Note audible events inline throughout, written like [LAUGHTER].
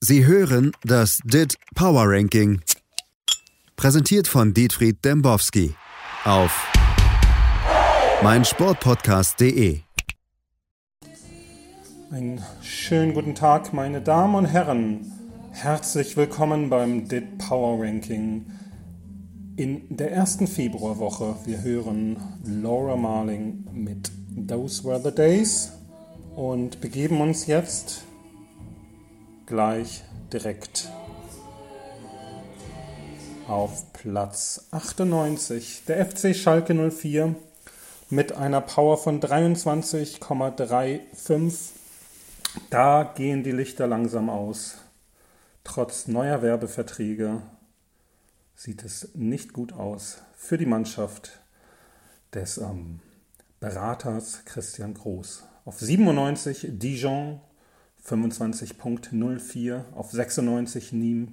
Sie hören das DIT Power Ranking. Präsentiert von Dietfried Dembowski auf meinsportpodcast.de. Einen schönen guten Tag, meine Damen und Herren. Herzlich willkommen beim DIT Power Ranking. In der ersten Februarwoche, wir hören Laura Marling mit Those Were the Days und begeben uns jetzt gleich direkt auf Platz 98. Der FC Schalke 04 mit einer Power von 23,35. Da gehen die Lichter langsam aus. Trotz neuer Werbeverträge sieht es nicht gut aus für die Mannschaft des ähm, Beraters Christian Groß. Auf 97 Dijon 25.04 auf 96 Nîmes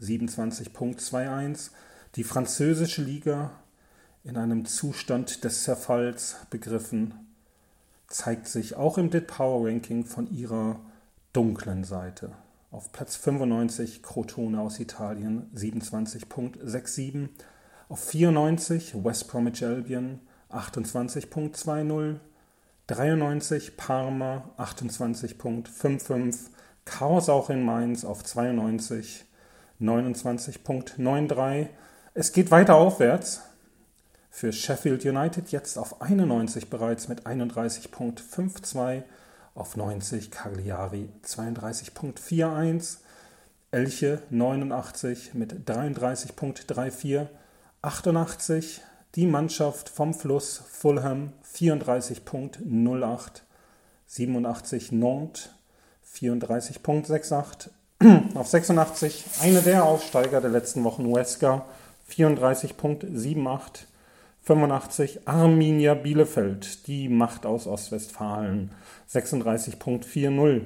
27.21. Die französische Liga in einem Zustand des Zerfalls begriffen, zeigt sich auch im DIT Power Ranking von ihrer dunklen Seite. Auf Platz 95 Crotone aus Italien 27.67. Auf 94 West Bromwich Albion 28.20. 93 Parma 28.55, Chaos auch in Mainz auf 92, 29.93. Es geht weiter aufwärts. Für Sheffield United jetzt auf 91 bereits mit 31.52, auf 90 Cagliari 32.41, Elche 89 mit 33.34, 88 die Mannschaft vom Fluss Fulham 34.08, 87 Nantes 34.68, [CLEARS THROAT] auf 86 eine der Aufsteiger der letzten Wochen Huesca 34.78, 85 Arminia Bielefeld, die Macht aus Ostwestfalen 36.40,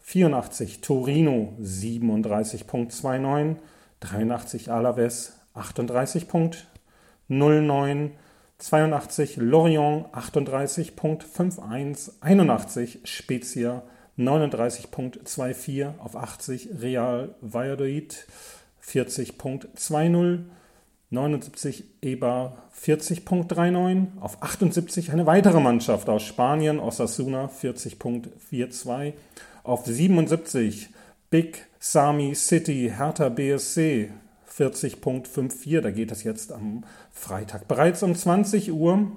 84 Torino 37.29, 83 Alaves 38. 09 82 Lorient 38.51 81 Spezia 39.24 auf 80 Real Valladolid 40.20 79 Eber 40.39 auf 78 eine weitere Mannschaft aus Spanien Osasuna 40.42 auf 77 Big Sami City Hertha BSC 40.54. Da geht es jetzt am Freitag bereits um 20 Uhr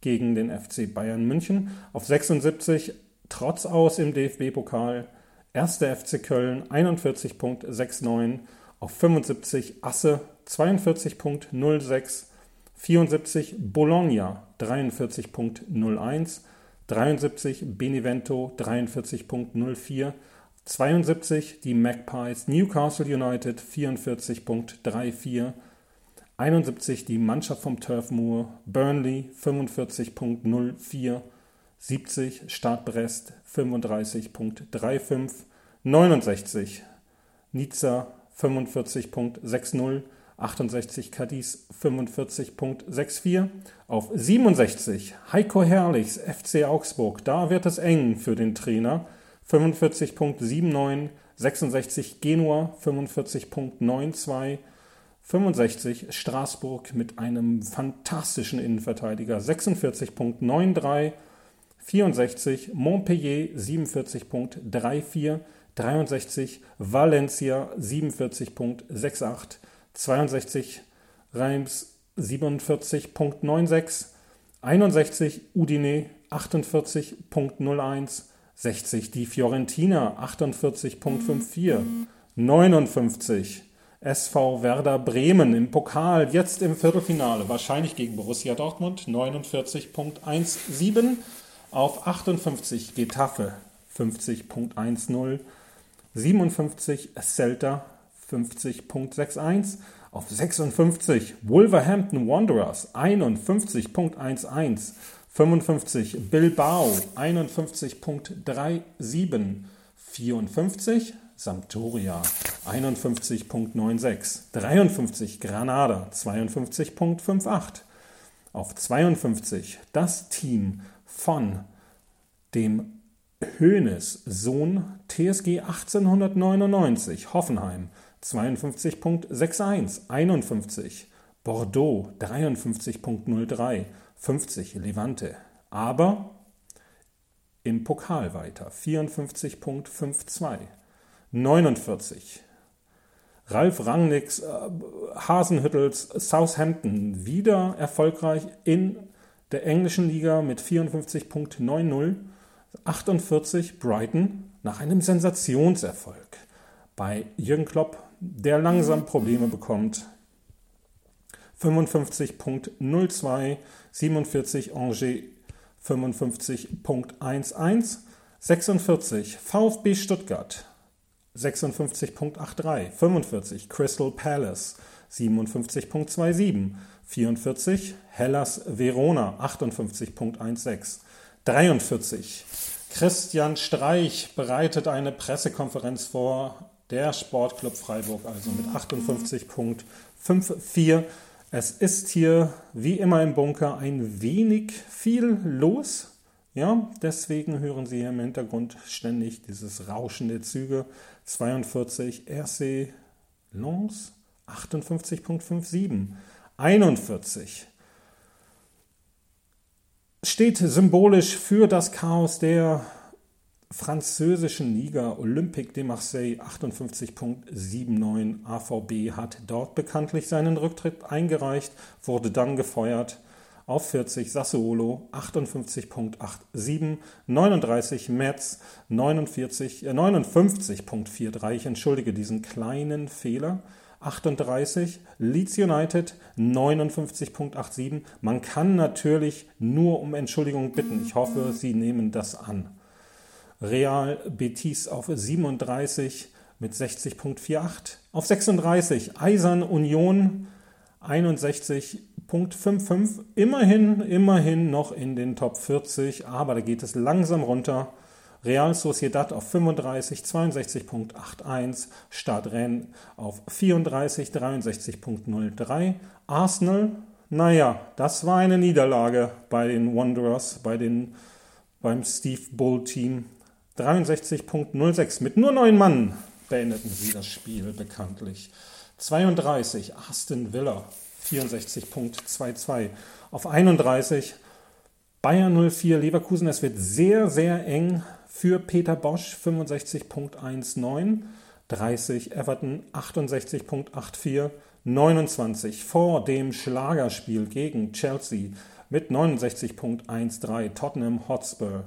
gegen den FC Bayern München. Auf 76 trotz aus im DFB-Pokal. 1. FC Köln 41.69. Auf 75 Asse 42.06. 74 Bologna 43.01. 73 Benevento 43.04. 72 die Magpies Newcastle United 44.34, 71 die Mannschaft vom Turf Moor Burnley 45.04, 70 Start Brest 35.35, 69 Nizza 45.60, 68 Cadiz 45.64, auf 67 Heiko Herrlichs FC Augsburg, da wird es eng für den Trainer 45.79, 66 Genua 45.92, 65 Straßburg mit einem fantastischen Innenverteidiger 46.93, 64 Montpellier 47.34, 63 Valencia 47.68, 62 Reims 47.96, 61 Udine 48.01, 60 die Fiorentina 48.54, 59 SV Werder Bremen im Pokal, jetzt im Viertelfinale, wahrscheinlich gegen Borussia Dortmund 49.17, auf 58 Getafe 50.10, 57 Celta 50.61, auf 56 Wolverhampton Wanderers 51.11, 55 Bilbao 51.37, 54 Sampdoria 51.96, 53 Granada 52.58, auf 52 das Team von dem Hoeneß, Sohn TSG 1899, Hoffenheim 52.61, 51. Bordeaux 53.03, 50 Levante. Aber im Pokal weiter 54.52, 49. Ralf Rangnicks äh, Hasenhüttels Southampton wieder erfolgreich in der englischen Liga mit 54.90, 48 Brighton nach einem Sensationserfolg bei Jürgen Klopp, der langsam Probleme bekommt 55.02, 47 Angers 55.11, 46 VfB Stuttgart 56.83, 45 Crystal Palace 57.27, 44 Hellas Verona 58.16, 43 Christian Streich bereitet eine Pressekonferenz vor, der Sportclub Freiburg also mit 58.54 es ist hier wie immer im Bunker ein wenig viel los. Ja, deswegen hören Sie hier im Hintergrund ständig dieses Rauschen der Züge. 42 RC Lens 58.57. 41 steht symbolisch für das Chaos der französischen Liga Olympique de Marseille 58.79 AVB hat dort bekanntlich seinen Rücktritt eingereicht, wurde dann gefeuert auf 40 Sassuolo 58.87, 39 Metz 49, äh 59.43, ich entschuldige diesen kleinen Fehler, 38, Leeds United 59.87. Man kann natürlich nur um Entschuldigung bitten. Ich hoffe, Sie nehmen das an. Real Betis auf 37 mit 60.48. Auf 36 Eisern Union 61.55. Immerhin, immerhin noch in den Top 40, aber da geht es langsam runter. Real Sociedad auf 35, 62.81, Stade Rennes auf 34, 63.03, Arsenal, naja, das war eine Niederlage bei den Wanderers, bei den, beim Steve Bull Team 63.06. Mit nur neun Mann beendeten sie das Spiel bekanntlich. 32 Aston Villa 64.22. Auf 31 Bayern 04 Leverkusen. Es wird sehr, sehr eng für Peter Bosch 65.19. 30 Everton 68.84. 29 vor dem Schlagerspiel gegen Chelsea mit 69.13 Tottenham Hotspur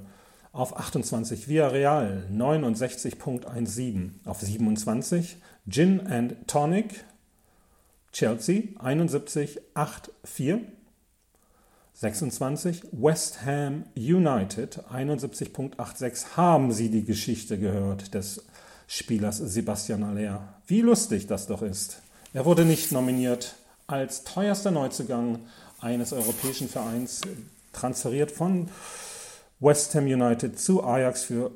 auf 28 Villarreal 69.17, auf 27 Gin and Tonic Chelsea 71.84, 26 West Ham United 71.86. Haben Sie die Geschichte gehört des Spielers Sebastian Aller? Wie lustig das doch ist. Er wurde nicht nominiert als teuerster Neuzugang eines europäischen Vereins, transferiert von West Ham United zu Ajax für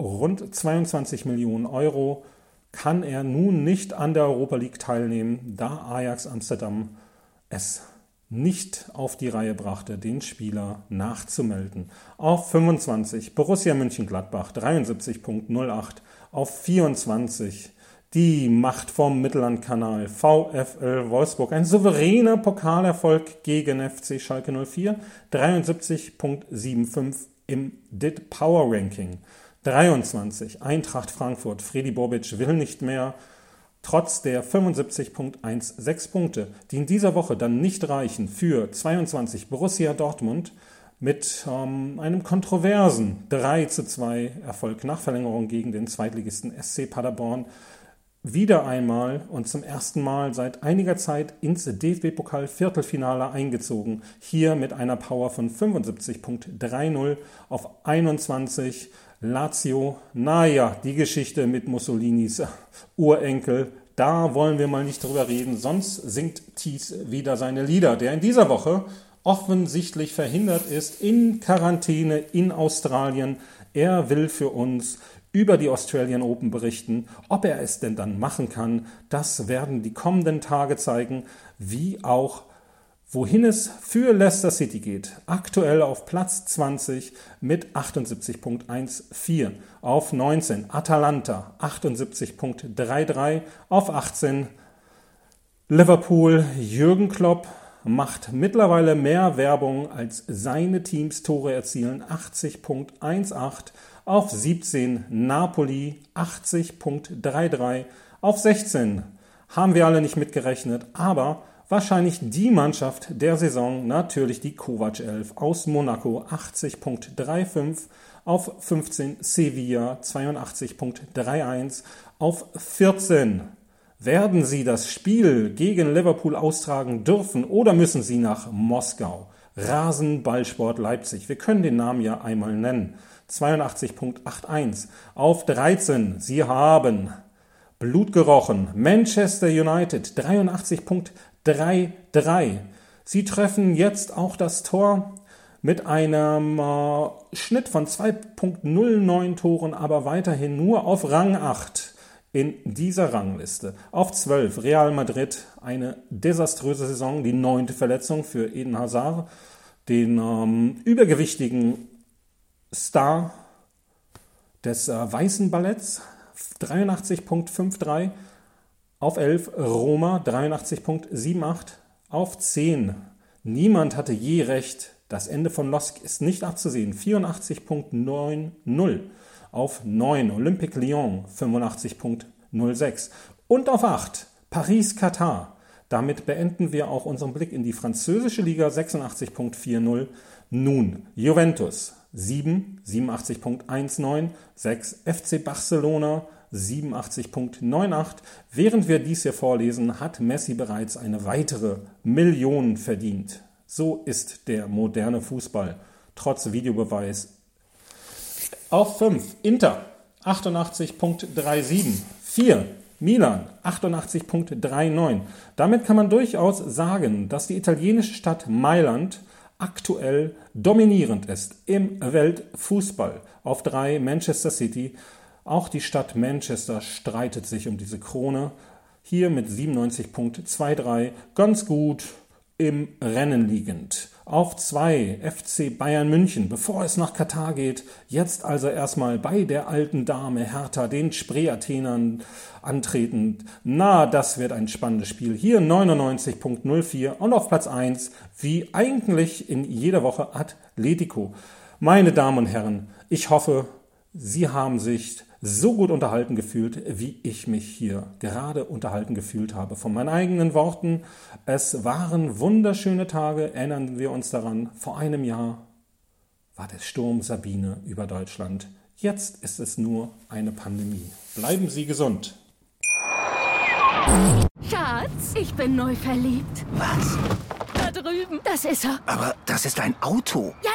rund 22 Millionen Euro kann er nun nicht an der Europa League teilnehmen, da Ajax Amsterdam es nicht auf die Reihe brachte, den Spieler nachzumelden. Auf 25 Borussia München-Gladbach 73.08, auf 24 die Macht vom Mittellandkanal VfL Wolfsburg. Ein souveräner Pokalerfolg gegen FC Schalke 04. 73.75 im DIT Power Ranking. 23 Eintracht Frankfurt. Freddy Bobic will nicht mehr. Trotz der 75.16 Punkte, die in dieser Woche dann nicht reichen für 22 Borussia Dortmund mit ähm, einem kontroversen 3 zu 2 Erfolg nach Verlängerung gegen den Zweitligisten SC Paderborn wieder einmal und zum ersten Mal seit einiger Zeit ins DFB-Pokal-Viertelfinale eingezogen. Hier mit einer Power von 75.30 auf 21. Lazio, naja, die Geschichte mit Mussolinis [LAUGHS] Urenkel, da wollen wir mal nicht drüber reden, sonst singt Thies wieder seine Lieder, der in dieser Woche offensichtlich verhindert ist in Quarantäne in Australien. Er will für uns über die Australian Open berichten. Ob er es denn dann machen kann, das werden die kommenden Tage zeigen, wie auch wohin es für Leicester City geht. Aktuell auf Platz 20 mit 78.14. Auf 19 Atalanta 78.33. Auf 18 Liverpool Jürgen Klopp macht mittlerweile mehr Werbung als seine Teams Tore erzielen. 80.18. Auf 17 Napoli 80.33. Auf 16 haben wir alle nicht mitgerechnet, aber wahrscheinlich die Mannschaft der Saison, natürlich die Kovac 11 aus Monaco 80.35, auf 15 Sevilla 82.31, auf 14 werden sie das Spiel gegen Liverpool austragen dürfen oder müssen sie nach Moskau? Rasenballsport Leipzig. Wir können den Namen ja einmal nennen. 82.81. Auf 13. Sie haben Blut gerochen. Manchester United 83.33. Sie treffen jetzt auch das Tor mit einem äh, Schnitt von 2.09 Toren, aber weiterhin nur auf Rang 8 in dieser Rangliste. Auf 12 Real Madrid, eine desaströse Saison, die neunte Verletzung für Eden Hazard, den ähm, übergewichtigen Star des äh, Weißen Balletts, 83.53 auf 11 Roma 83.78 auf 10. Niemand hatte je recht. Das Ende von Losk ist nicht abzusehen. 84.90 auf 9 Olympique Lyon 85.06 und auf 8 Paris Katar. Damit beenden wir auch unseren Blick in die französische Liga 86.40. Nun Juventus 7, 87.19, 6 FC Barcelona 87.98. Während wir dies hier vorlesen, hat Messi bereits eine weitere Million verdient. So ist der moderne Fußball, trotz Videobeweis. Auf 5 Inter 88.37, 4 Milan 88.39. Damit kann man durchaus sagen, dass die italienische Stadt Mailand aktuell dominierend ist im Weltfußball. Auf drei Manchester City. Auch die Stadt Manchester streitet sich um diese Krone. Hier mit 97.23 ganz gut im Rennen liegend. Auf zwei FC Bayern München, bevor es nach Katar geht. Jetzt also erstmal bei der alten Dame Hertha, den Spree-Athenern antretend. Na, das wird ein spannendes Spiel. Hier 99.04 und auf Platz 1, wie eigentlich in jeder Woche, Atletico. Meine Damen und Herren, ich hoffe, Sie haben sich so gut unterhalten gefühlt, wie ich mich hier gerade unterhalten gefühlt habe. Von meinen eigenen Worten. Es waren wunderschöne Tage. Erinnern wir uns daran. Vor einem Jahr war der Sturm Sabine über Deutschland. Jetzt ist es nur eine Pandemie. Bleiben Sie gesund. Schatz, ich bin neu verliebt. Was? Da drüben. Das ist er. Aber das ist ein Auto. Ja,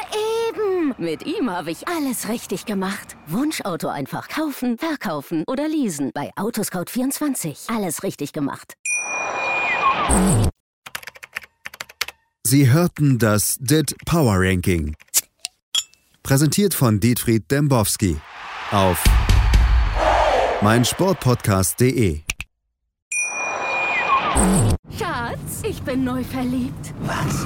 Mit ihm habe ich alles richtig gemacht. Wunschauto einfach kaufen, verkaufen oder leasen. Bei Autoscout24. Alles richtig gemacht. Sie hörten das DIT Power Ranking. Präsentiert von Dietfried Dembowski auf meinsportpodcast.de. Schatz, ich bin neu verliebt. Was?